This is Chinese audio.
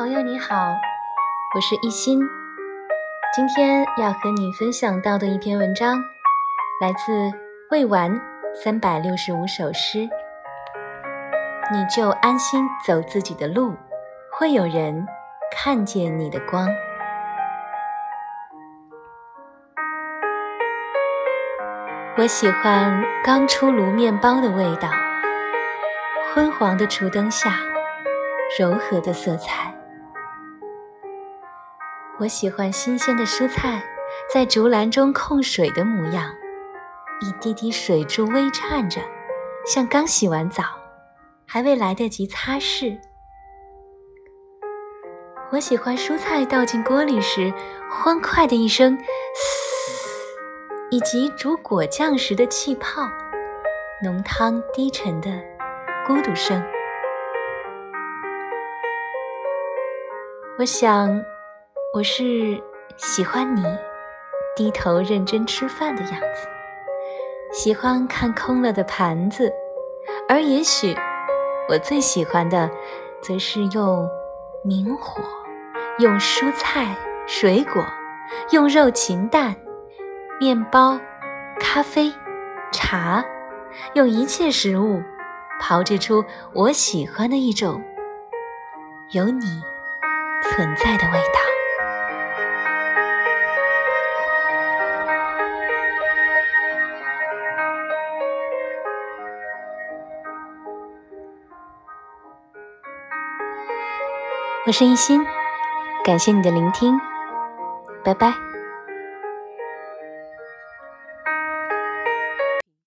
朋友你好，我是一心。今天要和你分享到的一篇文章，来自未完三百六十五首诗。你就安心走自己的路，会有人看见你的光。我喜欢刚出炉面包的味道，昏黄的厨灯下，柔和的色彩。我喜欢新鲜的蔬菜在竹篮中控水的模样，一滴滴水珠微颤着，像刚洗完澡，还未来得及擦拭。我喜欢蔬菜倒进锅里时欢快的一声“嘶”，以及煮果酱时的气泡、浓汤低沉的咕嘟声。我想。我是喜欢你低头认真吃饭的样子，喜欢看空了的盘子，而也许我最喜欢的，则是用明火，用蔬菜、水果，用肉禽蛋、面包、咖啡、茶，用一切食物炮制出我喜欢的一种有你存在的味道。我是一心，感谢你的聆听，拜拜。